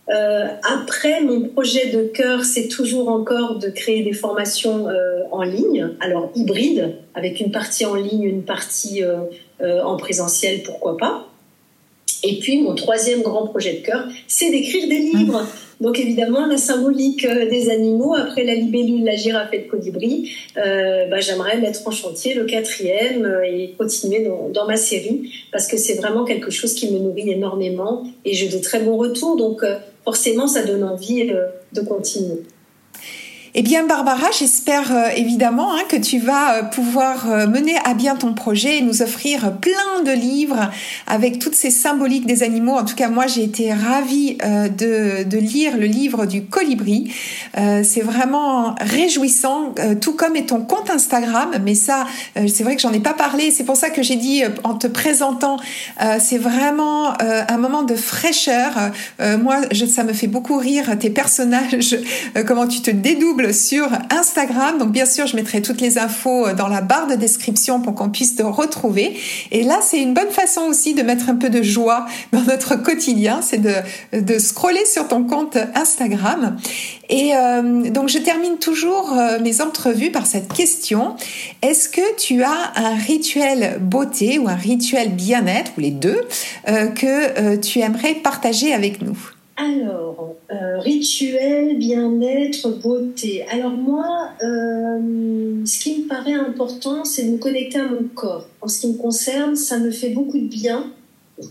Euh, après, mon projet de cœur, c'est toujours encore de créer des formations euh, en ligne, alors hybride, avec une partie en ligne, une partie euh, en présentiel, pourquoi pas. Et puis, mon troisième grand projet de cœur, c'est d'écrire des livres. Donc, évidemment, la symbolique euh, des animaux, après la libellule, la girafe et le colibri, euh, bah, j'aimerais mettre en chantier le quatrième euh, et continuer dans, dans, ma série, parce que c'est vraiment quelque chose qui me nourrit énormément et j'ai de très bons retours. Donc, forcément, ça donne envie de continuer. Eh bien, Barbara, j'espère euh, évidemment hein, que tu vas euh, pouvoir euh, mener à bien ton projet et nous offrir plein de livres avec toutes ces symboliques des animaux. En tout cas, moi, j'ai été ravie de, lire le livre du colibri. c'est vraiment réjouissant, tout comme est ton compte Instagram. Mais ça, c'est vrai que j'en ai pas parlé. C'est pour ça que j'ai dit en te présentant, c'est vraiment un moment de fraîcheur. moi, ça me fait beaucoup rire tes personnages, comment tu te dédoubles sur Instagram. Donc bien sûr, je mettrai toutes les infos dans la barre de description pour qu'on puisse te retrouver. Et là, c'est une bonne façon aussi de mettre un peu de joie dans notre quotidien, c'est de, scroller sur ton compte Instagram. Et euh, donc je termine toujours euh, mes entrevues par cette question. Est-ce que tu as un rituel beauté ou un rituel bien-être, ou les deux, euh, que tu aimerais partager avec nous? Alors, euh, rituel, bien-être, beauté. Alors moi, euh, ce qui me paraît important, c'est de me connecter à mon corps. En ce qui me concerne, ça me fait beaucoup de bien.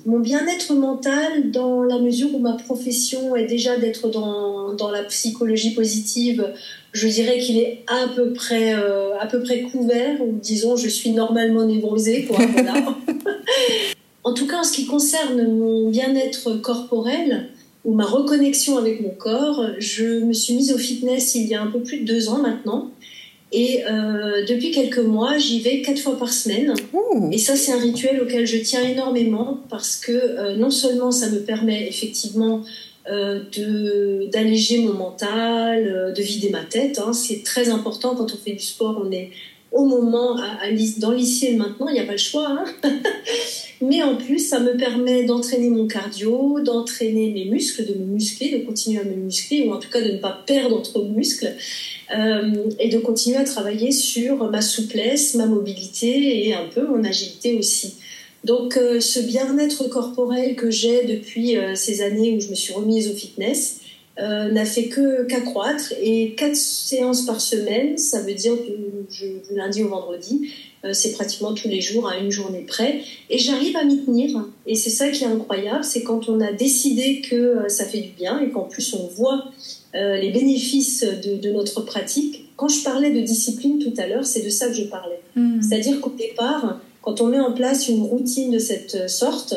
Mon bien-être mental, dans la mesure où ma profession est déjà d'être dans, dans la psychologie positive, je dirais qu'il est à peu près euh, à peu près couvert. Ou disons, je suis normalement névrosée, quoi. Voilà. en tout cas, en ce qui concerne mon bien-être corporel, ou ma reconnexion avec mon corps. Je me suis mise au fitness il y a un peu plus de deux ans maintenant. Et euh, depuis quelques mois, j'y vais quatre fois par semaine. Et ça, c'est un rituel auquel je tiens énormément parce que euh, non seulement ça me permet effectivement euh, de d'alléger mon mental, euh, de vider ma tête. Hein. C'est très important quand on fait du sport. On est au moment, à, à, dans l'ici et maintenant, il n'y a pas le choix. Hein Mais en plus, ça me permet d'entraîner mon cardio, d'entraîner mes muscles, de me muscler, de continuer à me muscler, ou en tout cas de ne pas perdre trop de muscles, euh, et de continuer à travailler sur ma souplesse, ma mobilité et un peu mon agilité aussi. Donc euh, ce bien-être corporel que j'ai depuis euh, ces années où je me suis remise au fitness, n'a fait que qu'accroître et quatre séances par semaine, ça veut dire du, lundi au vendredi, c'est pratiquement tous les jours à une journée près et j'arrive à m'y tenir et c'est ça qui est incroyable, c'est quand on a décidé que euh, ça fait du bien et qu'en plus on voit les bénéfices de, de, notre pratique. Quand je parlais de discipline tout à l'heure, c'est de ça que je parlais. Mmh. C'est-à-dire qu'au départ, quand on met en place une routine de cette sorte,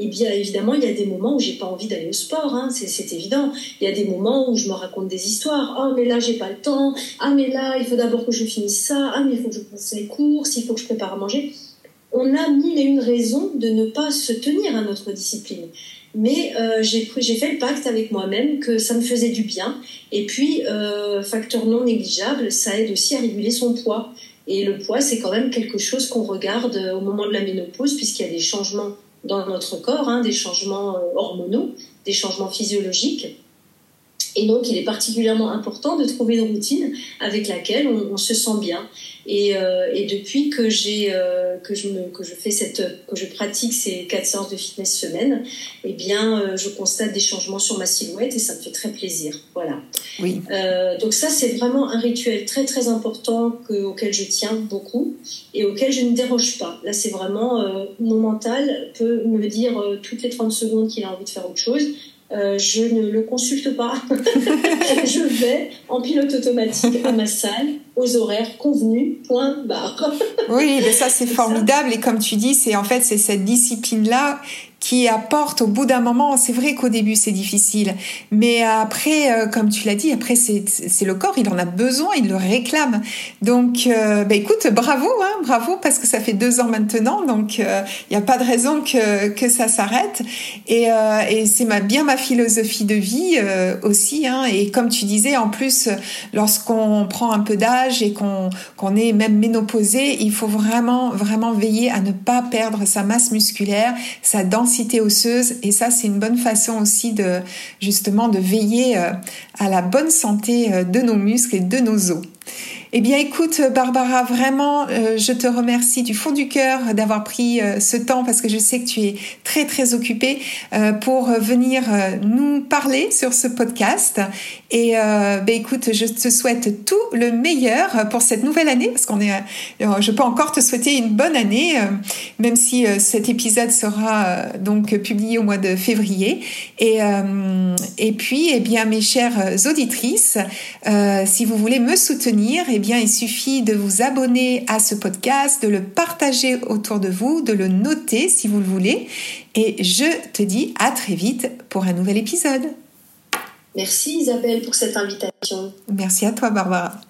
Et bien évidemment, il y a des moments où j'ai pas envie d'aller au sport, hein, c'est évident. Il y a des moments où je me raconte des histoires. Oh mais là j'ai pas le temps. Ah mais là il faut d'abord que je finisse ça. Ah mais il faut que je fasse les courses. Il faut que je prépare à manger. On a mille et une raisons de ne pas se tenir à notre discipline. Mais euh, j'ai fait le pacte avec moi-même que ça me faisait du bien. Et puis, euh, facteur non négligeable, ça aide aussi à réguler son poids. Et le poids, c'est quand même quelque chose qu'on regarde euh, au moment de la ménopause, puisqu'il y a des changements dans notre corps, hein, des changements euh, hormonaux, des changements physiologiques. Et donc, il est particulièrement important de trouver une routine avec laquelle on, se sent bien. Et, euh, et depuis que j'ai euh, que je me, que je fais cette que je pratique ces quatre séances de fitness semaine, eh bien, euh, je constate des changements sur ma silhouette et ça me fait très plaisir. Voilà. Oui. Donc ça, c'est vraiment un rituel très très important que, auquel je tiens beaucoup et auquel je ne déroge pas. Là, c'est vraiment mon mental peut me dire toutes les 30 secondes qu'il a envie de faire autre chose. Euh, je ne le consulte pas. je vais en pilote automatique à ma salle, aux horaires convenus, point barre. oui, mais ça c'est formidable et comme tu dis, c'est en fait c'est cette discipline là qui apporte au bout d'un moment, c'est vrai qu'au début c'est difficile, mais après, euh, comme tu l'as dit, après c'est le corps, il en a besoin, il le réclame. Donc, euh, bah, écoute, bravo, hein, bravo, parce que ça fait deux ans maintenant, donc il euh, n'y a pas de raison que, que ça s'arrête. Et, et c'est ma, bien ma philosophie de vie aussi. Hein, et comme tu disais, en plus, lorsqu'on prend un peu d'âge et qu'on qu'on est même ménopausé, il faut vraiment, vraiment veiller à ne pas perdre sa masse musculaire, sa densité osseuse et ça c'est une bonne façon aussi de justement de veiller euh, à la bonne santé euh, de nos muscles et de nos os. Eh bien, écoute, Barbara, vraiment, euh, je te remercie du fond du cœur d'avoir pris euh, ce temps parce que je sais que tu es très, très occupée euh, pour venir nous parler sur ce podcast. Et ben, écoute, je te souhaite tout le meilleur pour cette nouvelle année parce qu'on est, je peux encore te souhaiter une bonne année, même si cet épisode sera donc publié au mois de février. Et, et puis, eh bien, mes chères auditrices, si vous voulez me soutenir, eh bien, il suffit de vous abonner à ce podcast, de le partager autour de vous, de le noter si vous le voulez. Et je te dis à très vite pour un nouvel épisode. Merci Isabelle pour cette invitation. Merci à toi Barbara.